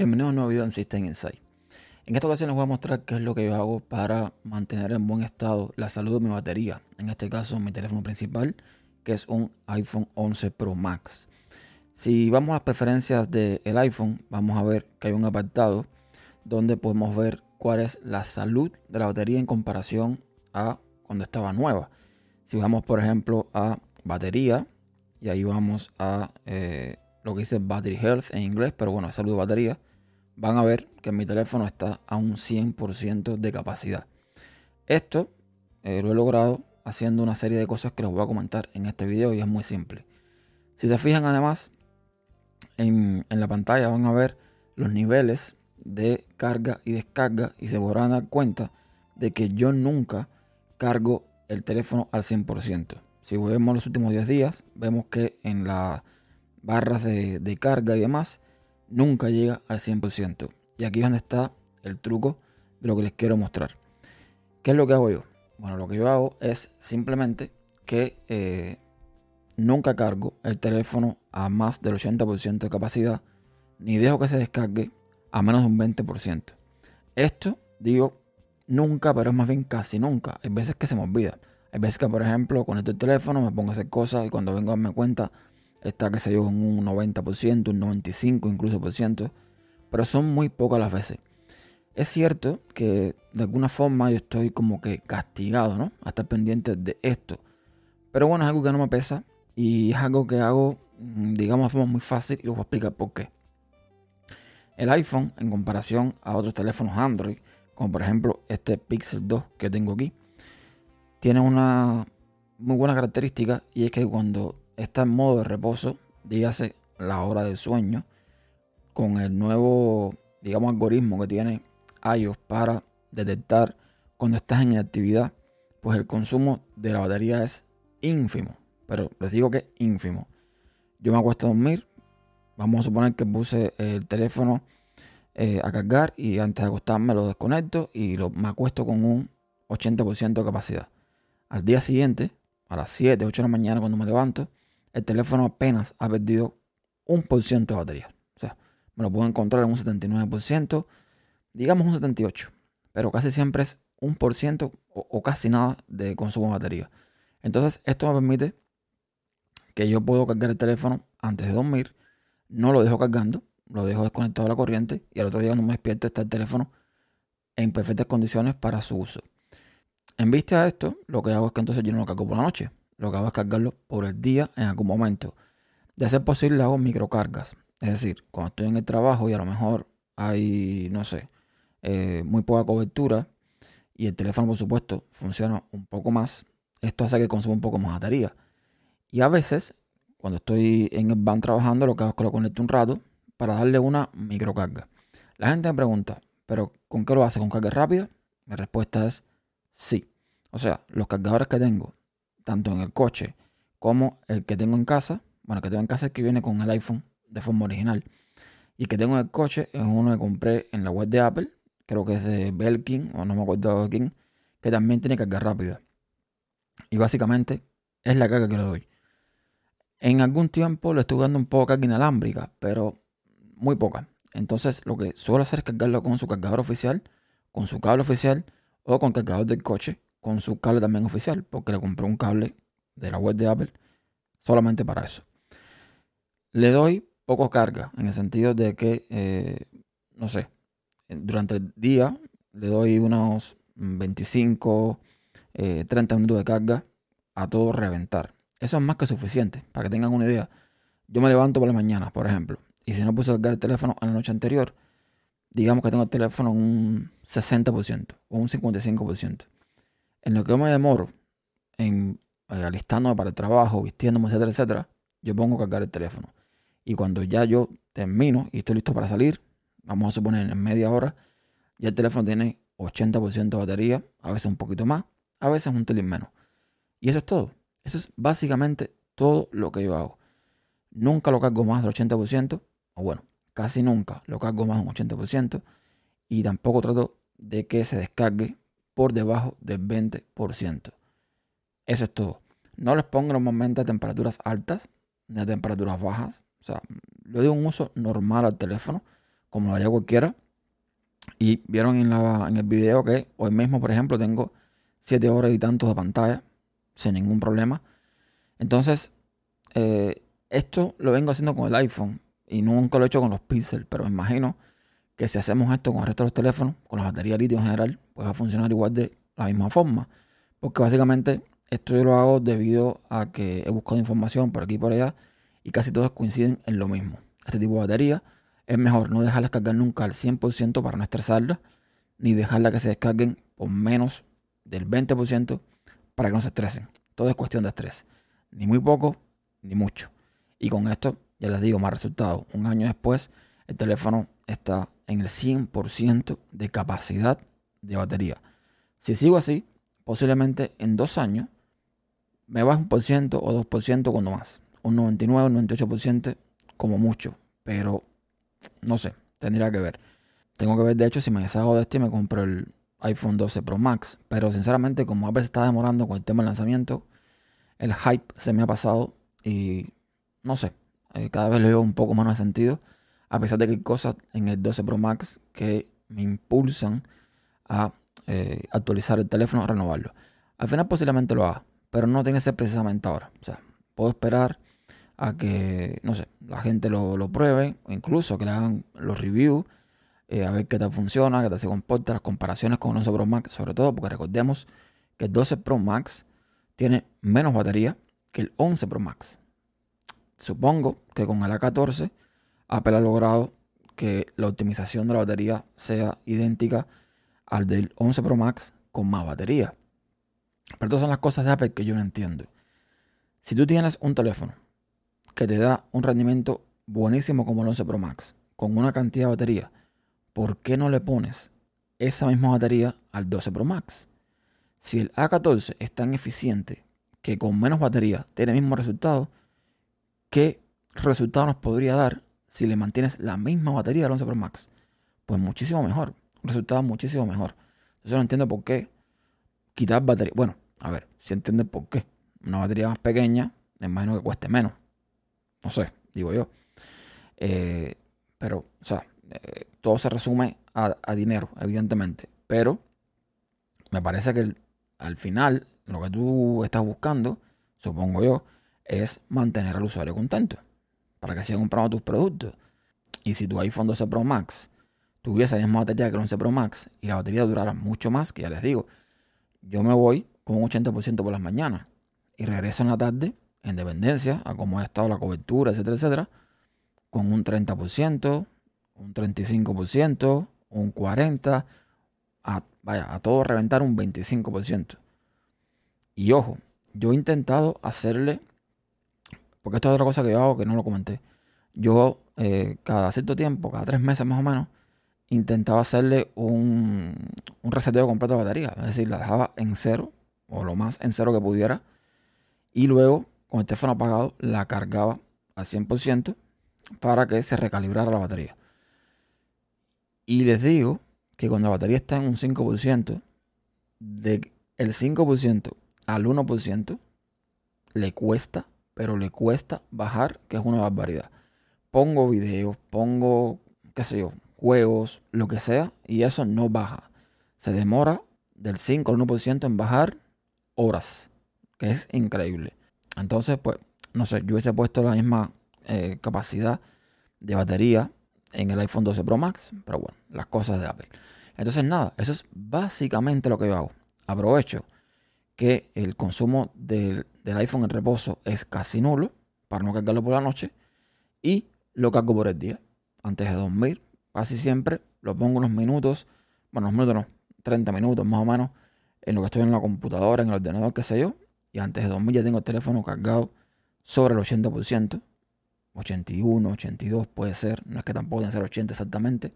bienvenidos a un nuevo video en System Insight. En esta ocasión les voy a mostrar qué es lo que yo hago para mantener en buen estado la salud de mi batería. En este caso mi teléfono principal, que es un iPhone 11 Pro Max. Si vamos a las preferencias del iPhone, vamos a ver que hay un apartado donde podemos ver cuál es la salud de la batería en comparación a cuando estaba nueva. Si vamos por ejemplo a batería, y ahí vamos a... Eh, lo que dice Battery Health en inglés, pero bueno, salud de batería, van a ver que mi teléfono está a un 100% de capacidad. Esto eh, lo he logrado haciendo una serie de cosas que les voy a comentar en este video y es muy simple. Si se fijan además, en, en la pantalla van a ver los niveles de carga y descarga y se podrán dar cuenta de que yo nunca cargo el teléfono al 100%. Si vemos los últimos 10 días, vemos que en la barras de, carga y demás, nunca llega al 100%. Y aquí es donde está el truco de lo que les quiero mostrar. ¿Qué es lo que hago yo? Bueno, lo que yo hago es simplemente que eh, nunca cargo el teléfono a más del 80% de capacidad, ni dejo que se descargue a menos de un 20%. Esto digo nunca, pero es más bien casi nunca. Hay veces que se me olvida. Hay veces que, por ejemplo, conecto el teléfono, me pongo a hacer cosas y cuando vengo a darme cuenta está, que se yo, en un 90%, un 95% incluso por ciento, pero son muy pocas las veces. Es cierto que de alguna forma yo estoy como que castigado, ¿no? A estar pendiente de esto. Pero bueno, es algo que no me pesa y es algo que hago, mm, digamos, de forma muy fácil y os voy a explicar por qué. El iPhone, en comparación a otros teléfonos Android, como por ejemplo este Pixel 2 que tengo aquí, tiene una muy buena característica y es que cuando está en modo de reposo, dígase la hora del sueño, con el nuevo, digamos, algoritmo que tiene iOS para detectar cuando estás en actividad, pues el consumo de la batería es ínfimo. Pero les digo que ínfimo. Yo me acuesto a dormir, vamos a suponer que puse el teléfono eh, a cargar y antes de acostarme lo desconecto y lo, me acuesto con un 80% de capacidad. Al día siguiente, a las 7, 8 de la mañana cuando me levanto, el teléfono apenas ha perdido un por ciento de batería. O sea, me lo puedo encontrar en un 79%, digamos un 78%, pero casi siempre es un por ciento o casi nada de consumo de batería. Entonces, esto me permite que yo puedo cargar el teléfono antes de dormir, no lo dejo cargando, lo dejo desconectado de la corriente y al otro día cuando me despierto está el teléfono en perfectas condiciones para su uso. En vista de esto, lo que hago es que entonces yo no lo cargo por la noche lo que hago es cargarlo por el día en algún momento. De ser posible hago microcargas. Es decir, cuando estoy en el trabajo y a lo mejor hay, no sé, eh, muy poca cobertura y el teléfono por supuesto funciona un poco más, esto hace que consuma un poco más batería. Y a veces, cuando estoy en el van trabajando, lo que hago es que lo conecto un rato para darle una microcarga. La gente me pregunta, ¿pero con qué lo hace? ¿Con carga rápida? Mi respuesta es sí. O sea, los cargadores que tengo tanto en el coche como el que tengo en casa. Bueno, el que tengo en casa es que viene con el iPhone de forma original. Y el que tengo en el coche es uno que compré en la web de Apple, creo que es de Belkin, o no me acuerdo de quién, que también tiene carga rápida. Y básicamente es la carga que le doy. En algún tiempo le estuve dando un poco de carga inalámbrica, pero muy poca. Entonces lo que suelo hacer es cargarlo con su cargador oficial, con su cable oficial o con cargador del coche con su cable también oficial, porque le compré un cable de la web de Apple solamente para eso. Le doy poco carga, en el sentido de que, eh, no sé, durante el día le doy unos 25, 30 eh, minutos de carga a todo reventar. Eso es más que suficiente, para que tengan una idea. Yo me levanto por la mañana, por ejemplo, y si no puse a cargar el teléfono en la noche anterior, digamos que tengo el teléfono un 60% o un 55% en lo que me demoro en eh, alistándome para el trabajo, vistiéndome, etcétera, etcétera, yo pongo a cargar el teléfono. Y cuando ya yo termino y estoy listo para salir, vamos a suponer en media hora, ya el teléfono tiene 80% de batería, a veces un poquito más, a veces un telín menos. Y eso es todo. Eso es básicamente todo lo que yo hago. Nunca lo cargo más del 80%, o bueno, casi nunca lo cargo más del 80%, y tampoco trato de que se descargue por debajo del 20%. Eso es todo. No les pongo normalmente a temperaturas altas ni a temperaturas bajas. O sea, le doy un uso normal al teléfono como lo haría cualquiera. Y vieron en, la, el video que hoy mismo, por ejemplo, tengo 7 horas y tantos de pantalla sin ningún problema. Entonces, eh, esto lo vengo haciendo con el iPhone y nunca lo he hecho con los Pixel, pero me imagino que si hacemos esto con el resto de los teléfonos, con la batería litio en general, pues va a funcionar igual de la misma forma. Porque básicamente esto yo lo hago debido a que he buscado información por aquí y por allá y casi todos coinciden en lo mismo. Este tipo de batería es mejor no dejarlas cargar nunca al 100% para no estresarlas, ni dejarla que se descarguen por menos del 20% para que no se estresen. Todo es cuestión de estrés. Ni muy poco, ni mucho. Y con esto, ya les digo, más resultado. Un año después, el teléfono está en el 100% de capacidad de batería. Si sigo así, posiblemente en dos años me baje un por ciento o dos por ciento cuando más. Un 99, un 98% como mucho. Pero no sé, tendría que ver. Tengo que ver, de hecho, si me deshago de este y me compro el iPhone 12 Pro Max. Pero sinceramente, como Apple se está demorando con el tema del lanzamiento, el hype se me ha pasado y no sé, eh, cada vez le veo un poco menos sentido. A pesar de que hay cosas en el 12 Pro Max que me impulsan a eh, actualizar el teléfono, a renovarlo. Al final posiblemente lo haga pero no tiene que ser precisamente ahora. O sea, puedo esperar a que, no sé, la gente lo, lo pruebe, incluso que le hagan los reviews, eh, a ver qué tal funciona, qué tal se comporta, las comparaciones con el 11 Pro Max, sobre todo porque recordemos que el 12 Pro Max tiene menos batería que el 11 Pro Max. Supongo que con el A14 Apple ha logrado que la optimización de la batería sea idéntica al del 11 Pro Max con más batería. Pero estas son las cosas de Apple que yo no entiendo. Si tú tienes un teléfono que te da un rendimiento buenísimo como el 11 Pro Max, con una cantidad de batería, ¿por qué no le pones esa misma batería al 12 Pro Max? Si el A14 es tan eficiente que con menos batería tiene el mismo resultado, ¿qué resultado nos podría dar si le mantienes la misma batería del 11 Pro Max? Pues muchísimo mejor. Un resultado muchísimo mejor. Entonces no entiendo por qué quitar batería. Bueno, a ver, si entiendes por qué. Una batería más pequeña, me imagino que cueste menos. No sé, digo yo. Eh, pero, o sea, eh, todo se resume a, dinero, evidentemente. Pero me parece que al final lo que tú estás buscando, supongo yo, es mantener al usuario contento para que siga comprando tus productos. Y si tu iPhone 12 Pro Max tuviese la misma batería que el 11 Pro Max y la batería durara mucho más, que ya les digo, yo me voy con un 80% por las mañanas y regreso en la tarde, en dependencia a cómo ha estado la cobertura, etcétera, etcétera, con un 30%, un 35%, un 40%, a, vaya, a todo reventar un 25%. Y ojo, yo he intentado hacerle, porque esto es otra cosa que yo hago que no lo comenté. Yo eh, cada cierto tiempo, cada tres meses más o menos, intentaba hacerle un, un reseteo completo de batería. Es decir, la dejaba en cero o lo más en cero que pudiera. Y luego, con el teléfono apagado, la cargaba al 100% para que se recalibrara la batería. Y les digo que cuando la batería está en un 5%, de el 5% al 1%, le cuesta, pero le cuesta bajar, que es una barbaridad. Pongo videos, pongo, qué sé yo, juegos, lo que sea, y eso no baja. Se demora del 5 al 1% en bajar horas, que es increíble. Entonces, pues, no sé, yo hubiese puesto la misma eh, capacidad de batería en el iPhone 12 Pro Max, pero bueno, las cosas de Apple. Entonces, nada, eso es básicamente lo que yo hago. Aprovecho que el consumo del, del iPhone en reposo es casi nulo, para no cargarlo por la noche, y lo cargo por el día. Antes de dormir, casi siempre lo pongo unos minutos, bueno, unos minutos no, 30 minutos más o menos, en lo que estoy en la computadora, en el ordenador, qué sé yo. Y antes de dormir ya tengo el teléfono cargado sobre el 80%. 81, 82 puede ser. No es que tampoco que ser 80 exactamente.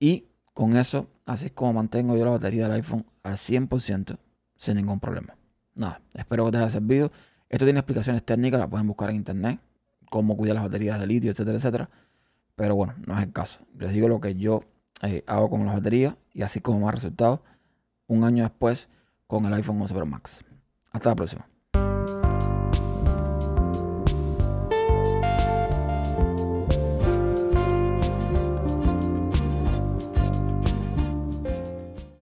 Y con eso, así es como mantengo yo la batería del iPhone al 100% sin ningún problema. Nada, espero que te haya servido. Esto tiene explicaciones técnicas, las pueden buscar en internet. Cómo cuidar las baterías de litio, etcétera, etcétera. Pero bueno, no es el caso. Les digo lo que yo eh, hago con las baterías y así como más resultados un año después con el iPhone 11 Pro Max. Hasta la próxima.